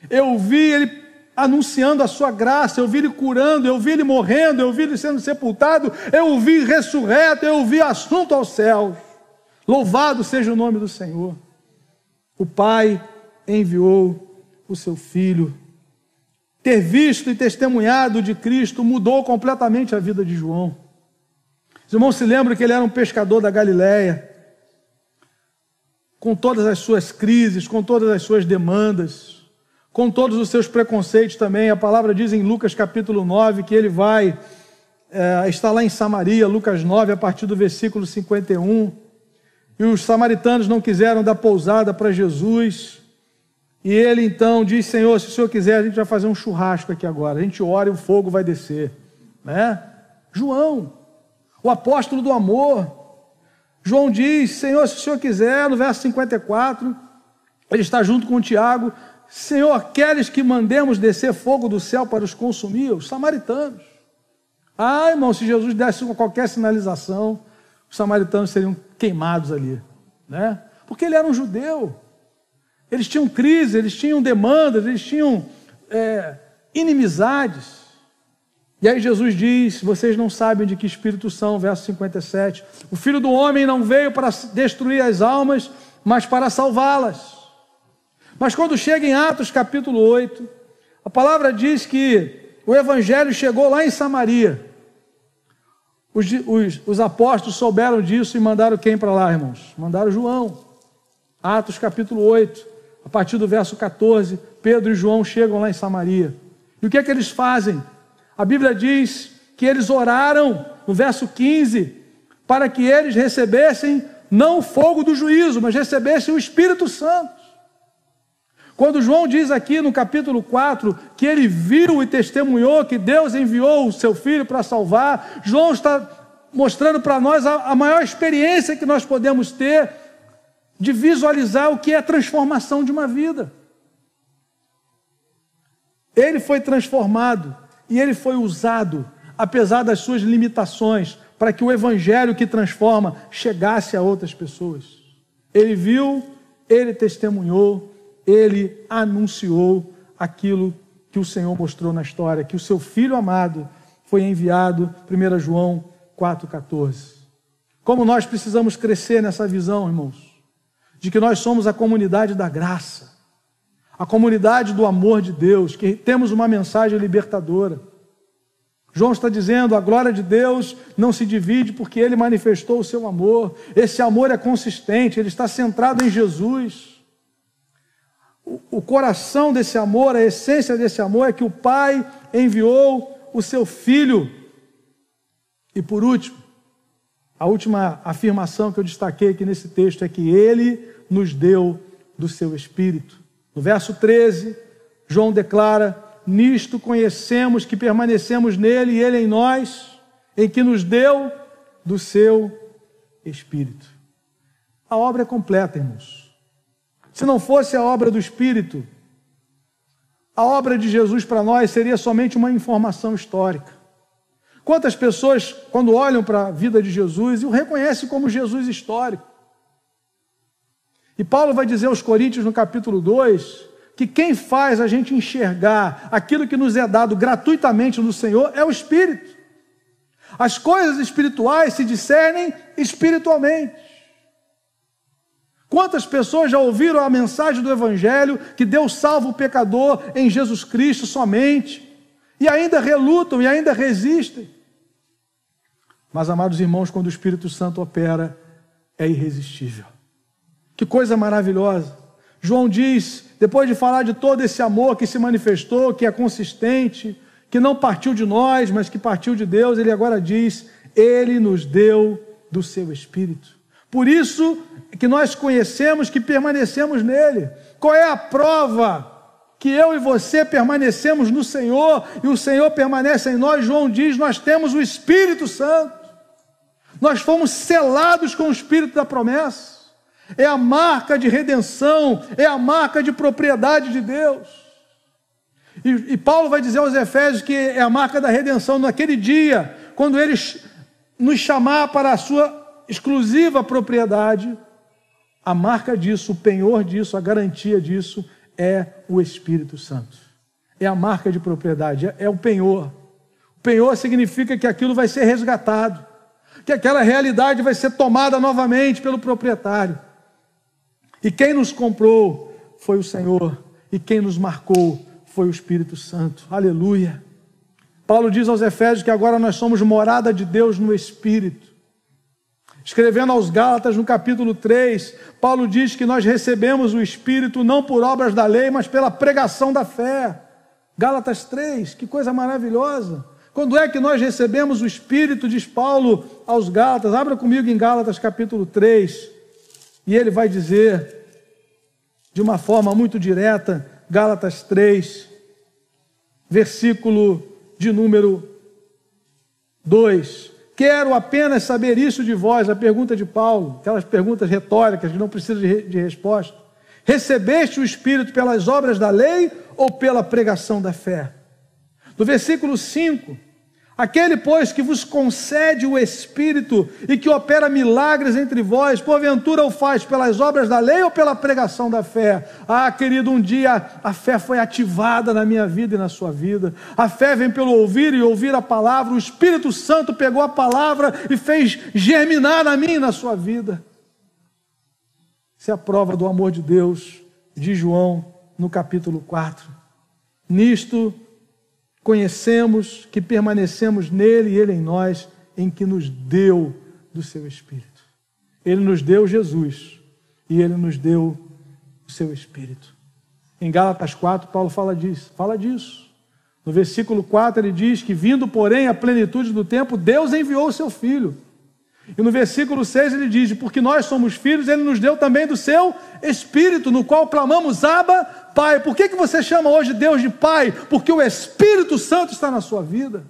Eu vi ele anunciando a sua graça, eu vi ele curando, eu vi ele morrendo, eu vi ele sendo sepultado, eu vi ressurreto, eu vi assunto aos céus. Louvado seja o nome do Senhor. O Pai enviou o seu filho. Ter visto e testemunhado de Cristo mudou completamente a vida de João. Os irmãos se lembram que ele era um pescador da Galiléia com todas as suas crises, com todas as suas demandas, com todos os seus preconceitos também. A palavra diz em Lucas capítulo 9 que ele vai é, estar lá em Samaria, Lucas 9, a partir do versículo 51. E os samaritanos não quiseram dar pousada para Jesus. E ele então diz: Senhor, se o senhor quiser, a gente vai fazer um churrasco aqui agora. A gente ora e o fogo vai descer. Né? João, o apóstolo do amor, João diz: Senhor, se o senhor quiser, no verso 54, ele está junto com Tiago: Senhor, queres que mandemos descer fogo do céu para os consumir? Os samaritanos. Ah, irmão, se Jesus desse qualquer sinalização, os samaritanos seriam queimados ali, né? Porque ele era um judeu. Eles tinham crise, eles tinham demandas, eles tinham é, inimizades. E aí Jesus diz: Vocês não sabem de que espírito são, verso 57. O filho do homem não veio para destruir as almas, mas para salvá-las. Mas quando chega em Atos capítulo 8, a palavra diz que o evangelho chegou lá em Samaria. Os, os, os apóstolos souberam disso e mandaram quem para lá, irmãos? Mandaram João. Atos capítulo 8, a partir do verso 14, Pedro e João chegam lá em Samaria. E o que é que eles fazem? A Bíblia diz que eles oraram, no verso 15, para que eles recebessem não o fogo do juízo, mas recebessem o Espírito Santo. Quando João diz aqui no capítulo 4 que ele viu e testemunhou que Deus enviou o seu filho para salvar, João está mostrando para nós a, a, maior experiência que nós podemos ter de visualizar o que é a transformação de uma vida. Ele foi transformado e ele foi usado, apesar das suas limitações, para que o evangelho que transforma chegasse a outras pessoas. Ele viu, ele testemunhou, ele anunciou aquilo que o Senhor mostrou na história, que o seu filho amado foi enviado, 1 João 4,14. Como nós precisamos crescer nessa visão, irmãos, de que nós somos a comunidade da graça a comunidade do amor de Deus, que temos uma mensagem libertadora. João está dizendo: a glória de Deus não se divide porque ele manifestou o seu amor. Esse amor é consistente, ele está centrado em Jesus. O, coração desse amor, a essência desse amor é que o Pai enviou o seu Filho. E por último, a última afirmação que eu destaquei aqui nesse texto é que ele nos deu do seu Espírito. No verso 13, João declara: Nisto conhecemos que permanecemos nele e ele em nós, em que nos deu do seu Espírito. A obra é completa, irmãos. Se não fosse a obra do Espírito, a obra de Jesus para nós seria somente uma informação histórica. Quantas pessoas, quando olham para a vida de Jesus, o reconhecem como Jesus histórico? E Paulo vai dizer aos Coríntios no capítulo 2 que quem faz a gente enxergar aquilo que nos é dado gratuitamente no Senhor é o Espírito. As coisas espirituais se discernem espiritualmente. Quantas pessoas já ouviram a mensagem do Evangelho que Deus salva o pecador em Jesus Cristo somente e ainda relutam e ainda resistem? Mas, amados irmãos, quando o Espírito Santo opera, é irresistível. Que coisa maravilhosa. João diz, depois de falar de todo esse amor que se manifestou, que é consistente, que não partiu de nós, mas que partiu de Deus, ele agora diz: Ele nos deu do seu Espírito. Por isso que nós conhecemos que permanecemos nele. Qual é a prova que eu e você permanecemos no Senhor e o Senhor permanece em nós? João diz: Nós temos o Espírito Santo. Nós fomos selados com o Espírito da promessa. É a marca de redenção, é a marca de propriedade de Deus. E, e, Paulo vai dizer aos Efésios que é a marca da redenção naquele dia, quando ele nos chamar para a sua exclusiva propriedade. A marca disso, o penhor disso, a garantia disso é o Espírito Santo. É a marca de propriedade, é, é o penhor. O penhor significa que aquilo vai ser resgatado, que aquela realidade vai ser tomada novamente pelo proprietário. E quem nos comprou foi o Senhor, e quem nos marcou foi o Espírito Santo. Aleluia. Paulo diz aos Efésios que agora nós somos morada de Deus no Espírito. Escrevendo aos Gálatas no capítulo 3, Paulo diz que nós recebemos o Espírito não por obras da lei, mas pela pregação da fé. Gálatas 3, que coisa maravilhosa. Quando é que nós recebemos o Espírito, diz Paulo aos Gálatas? Abra comigo em Gálatas capítulo 3, e ele vai dizer, de uma forma muito direta, Gálatas 3, versículo de número 2. Quero apenas saber isso de vós, a pergunta de Paulo, aquelas perguntas retóricas que não precisam de, de resposta. Recebeste o Espírito pelas obras da lei ou pela pregação da fé? No versículo 5, Aquele, pois, que vos concede o Espírito e que opera milagres entre vós, porventura o faz pelas obras da lei ou pela pregação da fé? Ah, querido, um dia a fé foi ativada na minha vida e na sua vida. A fé vem pelo ouvir e ouvir a palavra. O Espírito Santo pegou a palavra e fez germinar na minha e na sua vida. Isso é a prova do amor de Deus, de João, no capítulo 4. Nisto conhecemos, que permanecemos nele e ele em nós, em que nos deu do seu Espírito. Ele nos deu Jesus e ele nos deu o seu Espírito. Em Gálatas 4, Paulo fala disso, fala disso. No versículo 4 ele diz que vindo, porém, a plenitude do tempo, Deus enviou o seu filho. E no versículo 6 ele diz: Porque nós somos filhos, ele nos deu também do seu Espírito, no qual clamamos Abba, Pai. Por que, que você chama hoje Deus de Pai? Porque o Espírito Santo está na sua vida.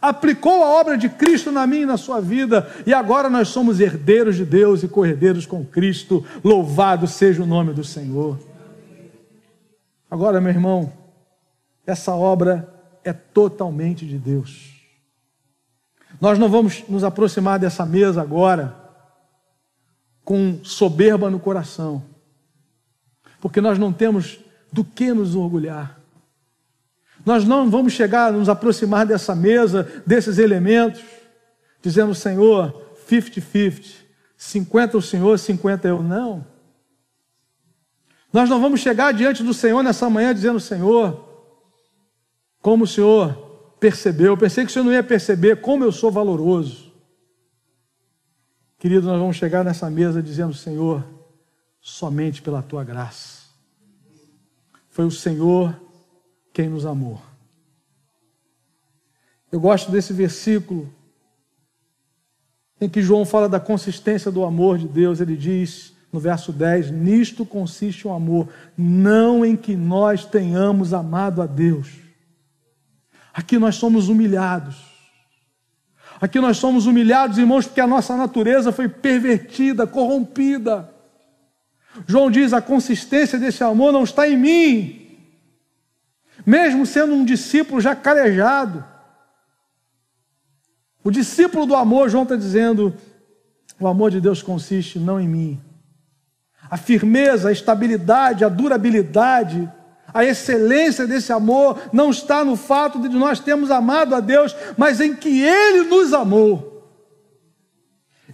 Aplicou a obra de Cristo na minha e na sua vida, e agora nós somos herdeiros de Deus e corredeiros com Cristo. Louvado seja o nome do Senhor. Agora, meu irmão, essa obra é totalmente de Deus. Nós não vamos nos aproximar dessa mesa agora com soberba no coração porque nós não temos do que nos orgulhar. Nós não vamos chegar, nos aproximar dessa mesa, desses elementos, dizendo, Senhor, 50-50, 50 o Senhor, 50 eu. Não. Nós não vamos chegar diante do Senhor nessa manhã dizendo, Senhor, como o Senhor percebeu, eu pensei que o Senhor não ia perceber como eu sou valoroso. Querido, nós vamos chegar nessa mesa dizendo, Senhor, somente pela tua graça. Foi o Senhor quem nos amou. Eu gosto desse versículo em que João fala da consistência do amor de Deus. Ele diz no verso 10: Nisto consiste o amor, não em que nós tenhamos amado a Deus. Aqui nós somos humilhados. Aqui nós somos humilhados, irmãos, porque a nossa natureza foi pervertida, corrompida. João diz: a consistência desse amor não está em mim, mesmo sendo um discípulo já calejado. O discípulo do amor, João está dizendo: o amor de Deus consiste não em mim. A firmeza, a estabilidade, a durabilidade a excelência desse amor não está no fato de nós termos amado a Deus, mas em que Ele nos amou.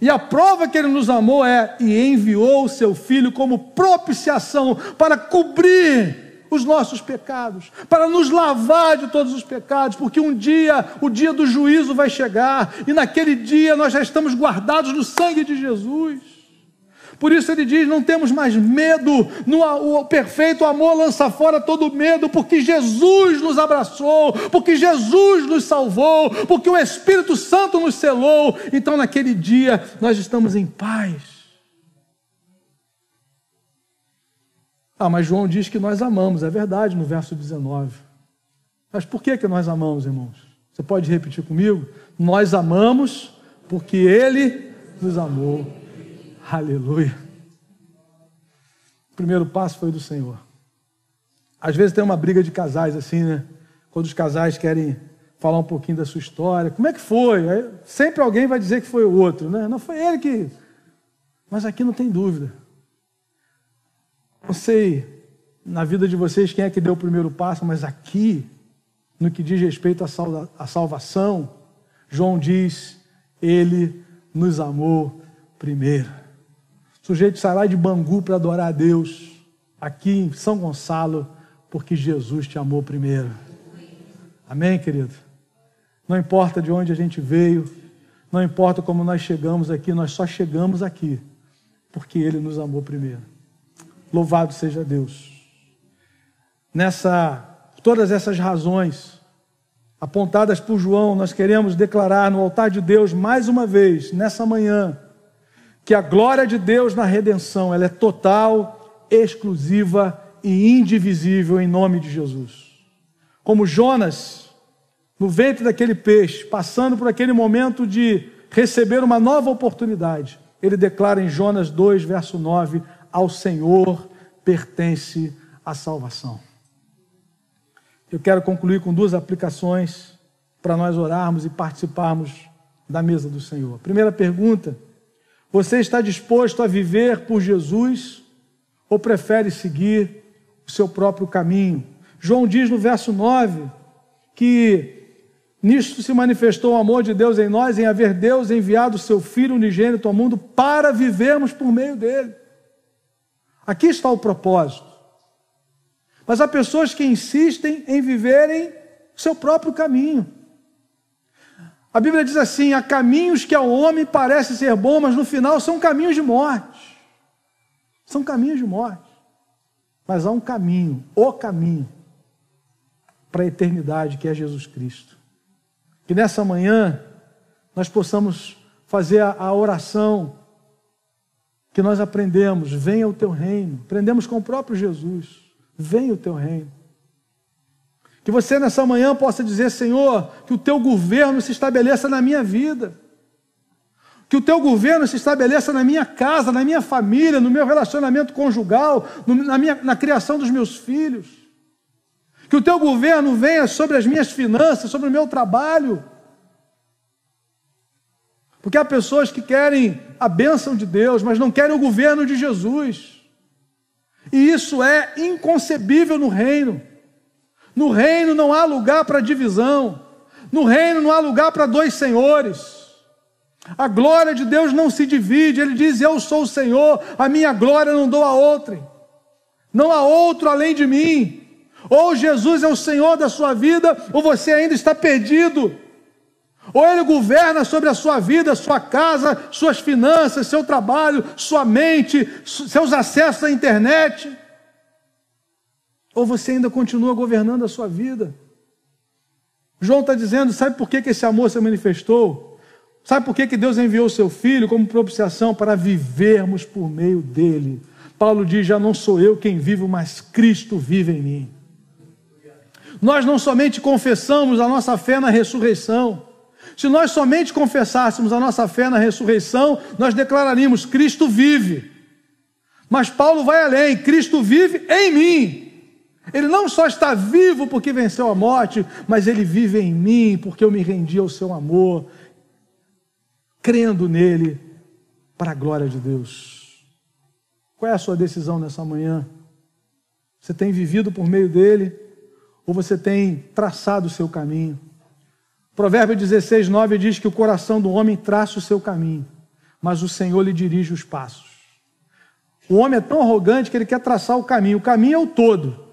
E a prova que Ele nos amou é: e enviou o seu Filho como propiciação para cobrir os nossos pecados, para nos lavar de todos os pecados, porque um dia, o dia do juízo vai chegar, e naquele dia nós já estamos guardados no sangue de Jesus. Por isso ele diz: não temos mais medo, no, o perfeito amor lança fora todo medo, porque Jesus nos abraçou, porque Jesus nos salvou, porque o Espírito Santo nos selou. Então, naquele dia, nós estamos em paz. Ah, mas João diz que nós amamos, é verdade, no verso 19. Mas por que, que nós amamos, irmãos? Você pode repetir comigo? Nós amamos porque Ele nos amou. Aleluia. O primeiro passo foi do Senhor. Às vezes tem uma briga de casais assim, né? Quando os casais querem falar um pouquinho da sua história. Como é que foi? Aí, sempre alguém vai dizer que foi o outro, né? Não foi ele que. Mas aqui não tem dúvida. Não sei na vida de vocês quem é que deu o primeiro passo, mas aqui, no que diz respeito à salvação, João diz: Ele nos amou primeiro. Sujeito sai lá de Bangu para adorar a Deus, aqui em São Gonçalo, porque Jesus te amou primeiro. Amém, querido? Não importa de onde a gente veio, não importa como nós chegamos aqui, nós só chegamos aqui porque Ele nos amou primeiro. Louvado seja Deus. Nessa, todas essas razões apontadas por João, nós queremos declarar no altar de Deus mais uma vez, nessa manhã, que a glória de Deus na redenção ela é total, exclusiva e indivisível em nome de Jesus. Como Jonas, no ventre daquele peixe, passando por aquele momento de receber uma nova oportunidade, ele declara em Jonas 2, verso 9: Ao Senhor pertence a salvação. Eu quero concluir com duas aplicações para nós orarmos e participarmos da mesa do Senhor. Primeira pergunta você está disposto a viver por Jesus ou prefere seguir o seu próprio caminho? João diz no verso 9 que nisto se manifestou o amor de Deus em nós, em haver Deus enviado o seu Filho unigênito ao mundo para vivermos por meio dele. Aqui está o propósito. Mas há pessoas que insistem em viverem o seu próprio caminho. A Bíblia diz assim: há caminhos que ao homem parece ser bom, mas no final são caminhos de morte. São caminhos de morte. Mas há um caminho, o caminho, para a eternidade, que é Jesus Cristo. Que nessa manhã nós possamos fazer a, a oração que nós aprendemos: venha o teu reino. Aprendemos com o próprio Jesus: venha o teu reino. Que você nessa manhã possa dizer, Senhor, que o teu governo se estabeleça na minha vida. Que o teu governo se estabeleça na minha casa, na minha família, no meu relacionamento conjugal, na, minha, na criação dos meus filhos. Que o teu governo venha sobre as minhas finanças, sobre o meu trabalho. Porque há pessoas que querem a bênção de Deus, mas não querem o governo de Jesus. E isso é inconcebível no reino. No reino não há lugar para divisão. No reino não há lugar para dois senhores. A glória de Deus não se divide. Ele diz: Eu sou o Senhor, a minha glória não dou a outrem. Não há outro além de mim. Ou Jesus é o Senhor da sua vida, ou você ainda está perdido. Ou Ele governa sobre a sua vida, sua casa, suas finanças, seu trabalho, sua mente, seus acessos à internet. Ou você ainda continua governando a sua vida? João está dizendo: sabe por que, que esse amor se manifestou? Sabe por que, que Deus enviou o seu filho como propiciação para vivermos por meio dele? Paulo diz: já não sou eu quem vivo, mas Cristo vive em mim. Nós não somente confessamos a nossa fé na ressurreição, se nós somente confessássemos a nossa fé na ressurreição, nós declararíamos: Cristo vive. Mas Paulo vai além: Cristo vive em mim. Ele não só está vivo porque venceu a morte, mas ele vive em mim porque eu me rendi ao seu amor, crendo nele para a glória de Deus. Qual é a sua decisão nessa manhã? Você tem vivido por meio dele ou você tem traçado o seu caminho? Provérbio 16, 9 diz que o coração do homem traça o seu caminho, mas o Senhor lhe dirige os passos. O homem é tão arrogante que ele quer traçar o caminho. O caminho é o todo.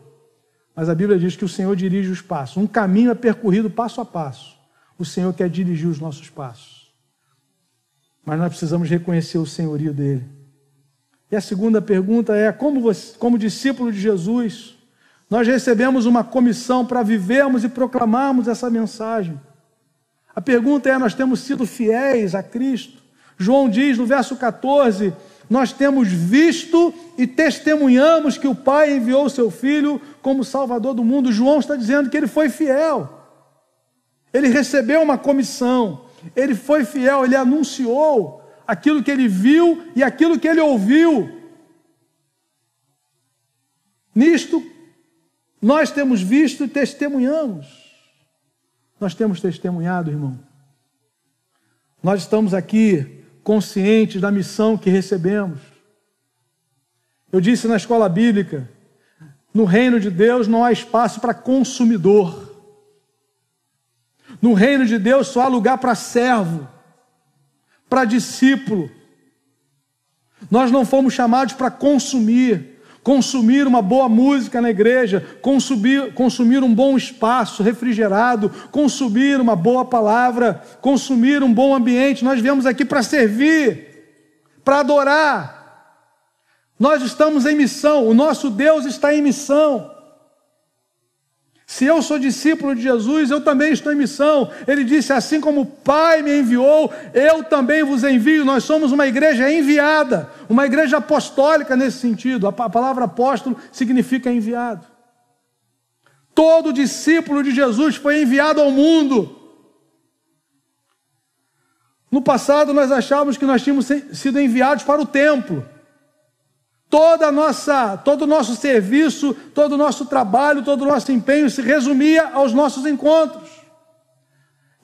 Mas a Bíblia diz que o Senhor dirige os passos. Um caminho é percorrido passo a passo. O Senhor quer dirigir os nossos passos. Mas nós precisamos reconhecer o senhorio dele. E a segunda pergunta é: como, você, como discípulo de Jesus, nós recebemos uma comissão para vivermos e proclamarmos essa mensagem. A pergunta é: nós temos sido fiéis a Cristo? João diz no verso 14: nós temos visto e testemunhamos que o Pai enviou o seu Filho como Salvador do mundo. João está dizendo que ele foi fiel. Ele recebeu uma comissão, ele foi fiel, ele anunciou aquilo que ele viu e aquilo que ele ouviu. Nisto, nós temos visto e testemunhamos. Nós temos testemunhado, irmão. Nós estamos aqui conscientes da missão que recebemos. Eu disse na escola bíblica: no reino de Deus não há espaço para consumidor. No reino de Deus só há lugar para servo, para discípulo. Nós não fomos chamados para consumir, consumir uma boa música na igreja, consumir, consumir um bom espaço refrigerado, consumir uma boa palavra, consumir um bom ambiente. Nós viemos aqui para servir, para adorar. Nós estamos em missão, o nosso Deus está em missão. Se eu sou discípulo de Jesus, eu também estou em missão. Ele disse: Assim como o Pai me enviou, eu também vos envio. Nós somos uma igreja enviada, uma igreja apostólica nesse sentido. A palavra apóstolo significa enviado. Todo discípulo de Jesus foi enviado ao mundo. No passado, nós achávamos que nós tínhamos sido enviados para o templo toda nossa, todo o nosso serviço, todo o nosso trabalho, todo o nosso empenho se resumia aos nossos encontros.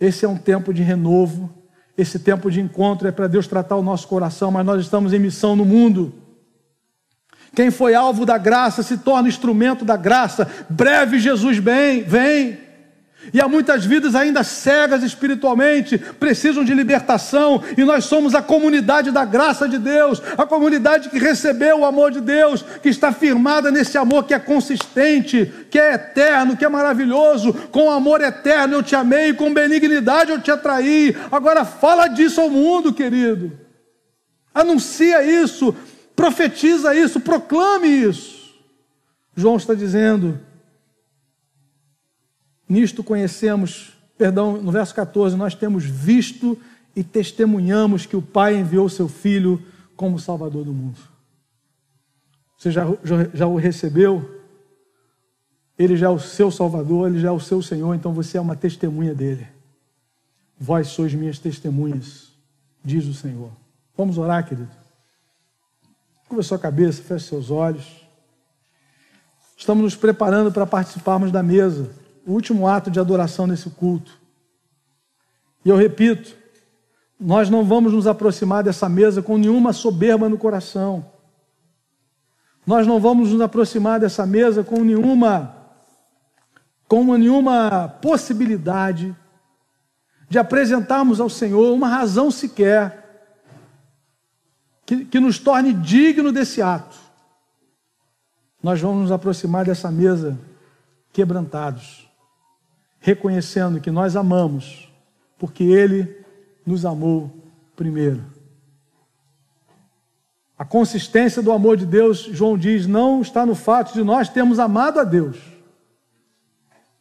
Esse é um tempo de renovo, esse tempo de encontro é para Deus tratar o nosso coração, mas nós estamos em missão no mundo. Quem foi alvo da graça se torna instrumento da graça. Breve Jesus vem, vem. E há muitas vidas ainda cegas espiritualmente, precisam de libertação, e nós somos a comunidade da graça de Deus, a comunidade que recebeu o amor de Deus, que está firmada nesse amor que é consistente, que é eterno, que é maravilhoso. Com amor eterno eu te amei, com benignidade eu te atraí. Agora fala disso ao mundo, querido. Anuncia isso, profetiza isso, proclame isso. João está dizendo Nisto conhecemos, perdão, no verso 14, nós temos visto e testemunhamos que o Pai enviou seu Filho como Salvador do mundo. Você já, já, já o recebeu? Ele já é o seu Salvador, ele já é o seu Senhor, então você é uma testemunha dele. Vós sois minhas testemunhas, diz o Senhor. Vamos orar, querido. Curva sua cabeça, feche seus olhos. Estamos nos preparando para participarmos da mesa o último ato de adoração nesse culto. E eu repito, nós não vamos nos aproximar dessa mesa com nenhuma soberba no coração. Nós não vamos nos aproximar dessa mesa com nenhuma com nenhuma possibilidade de apresentarmos ao Senhor uma razão sequer que, que nos torne digno desse ato. Nós vamos nos aproximar dessa mesa quebrantados reconhecendo que nós amamos, porque Ele nos amou primeiro. A consistência do amor de Deus, João diz, não está no fato de nós termos amado a Deus,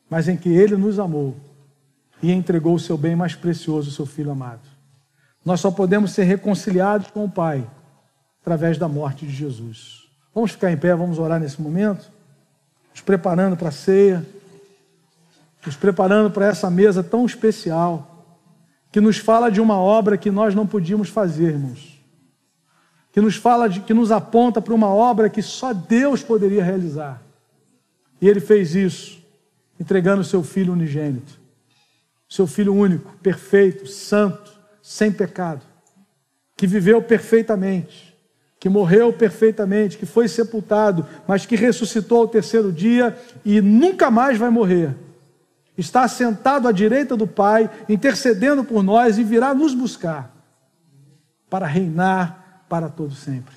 mas em que Ele nos amou e entregou o seu bem mais precioso, o seu Filho amado. Nós só podemos ser reconciliados com o Pai através da morte de Jesus. Vamos ficar em pé, vamos orar nesse momento, nos preparando para a ceia, nos preparando para essa mesa tão especial, que nos fala de uma obra que nós não podíamos fazer, irmãos que nos fala de, que nos aponta para uma obra que só Deus poderia realizar. E ele fez isso, entregando seu filho unigênito, seu filho único, perfeito, santo, sem pecado, que viveu perfeitamente, que morreu perfeitamente, que foi sepultado, mas que ressuscitou ao terceiro dia e nunca mais vai morrer. Está sentado à direita do Pai, intercedendo por nós e virá nos buscar para reinar para todo sempre.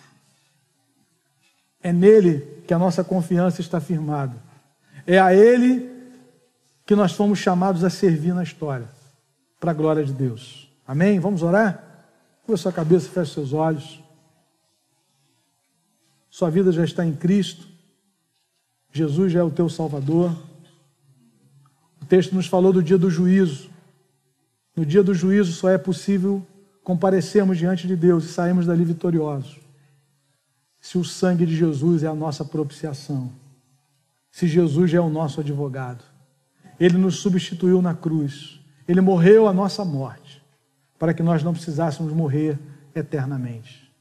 É nele que a nossa confiança está firmada. É a ele que nós fomos chamados a servir na história, para a glória de Deus. Amém? Vamos orar? Curva sua cabeça, feche seus olhos. Sua vida já está em Cristo. Jesus já é o teu Salvador. O texto nos falou do dia do juízo. No dia do juízo só é possível comparecermos diante de Deus e sairmos dali vitoriosos. Se o sangue de Jesus é a nossa propiciação, se Jesus é o nosso advogado, ele nos substituiu na cruz, ele morreu a nossa morte, para que nós não precisássemos morrer eternamente.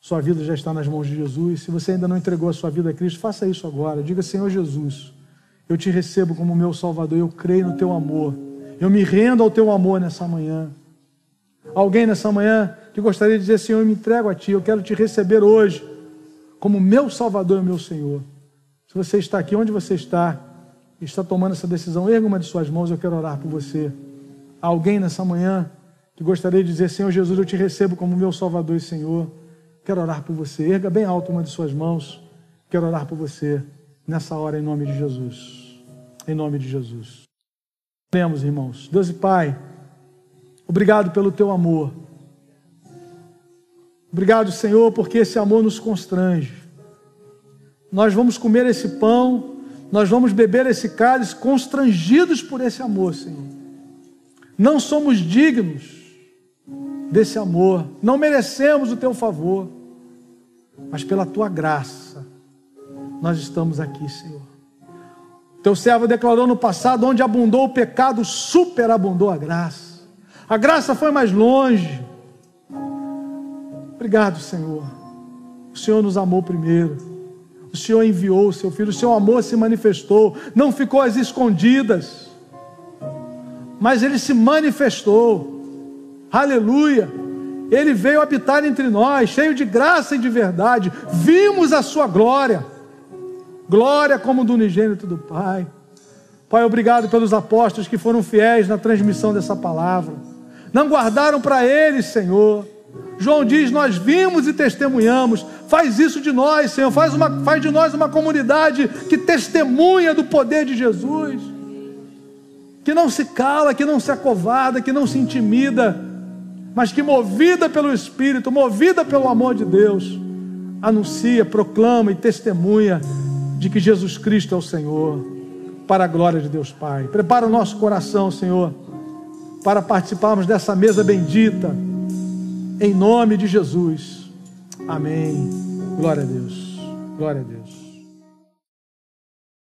Sua vida já está nas mãos de Jesus. Se você ainda não entregou a sua vida a Cristo, faça isso agora. Diga, Senhor Jesus, eu te recebo como meu Salvador, eu creio no teu amor, eu me rendo ao teu amor nessa manhã. Alguém nessa manhã que gostaria de dizer: Senhor, eu me entrego a Ti, eu quero te receber hoje como meu Salvador e meu Senhor. Se você está aqui, onde você está, está tomando essa decisão, erga uma de suas mãos, eu quero orar por você. Alguém nessa manhã que gostaria de dizer: Senhor Jesus, eu te recebo como meu Salvador e Senhor. Quero orar por você. Erga bem alto uma de suas mãos. Quero orar por você nessa hora, em nome de Jesus. Em nome de Jesus. Temos, irmãos. Deus e Pai. Obrigado pelo teu amor. Obrigado, Senhor, porque esse amor nos constrange. Nós vamos comer esse pão, nós vamos beber esse cálice constrangidos por esse amor, Senhor. Não somos dignos desse amor, não merecemos o teu favor, mas pela tua graça nós estamos aqui, Senhor. Teu servo declarou no passado: onde abundou o pecado, superabundou a graça. A graça foi mais longe. Obrigado, Senhor. O Senhor nos amou primeiro. O Senhor enviou o seu filho. O seu amor se manifestou. Não ficou às escondidas. Mas ele se manifestou. Aleluia. Ele veio habitar entre nós, cheio de graça e de verdade. Vimos a sua glória. Glória como do unigênito do Pai. Pai, obrigado pelos apóstolos que foram fiéis na transmissão dessa palavra não guardaram para eles, Senhor. João diz: Nós vimos e testemunhamos. Faz isso de nós, Senhor. Faz, uma, faz de nós uma comunidade que testemunha do poder de Jesus, que não se cala, que não se acovarda, que não se intimida, mas que, movida pelo Espírito, movida pelo amor de Deus, anuncia, proclama e testemunha de que Jesus Cristo é o Senhor, para a glória de Deus Pai. Prepara o nosso coração, Senhor para participarmos dessa mesa bendita, em nome de Jesus. Amém. Glória a Deus. Glória a Deus.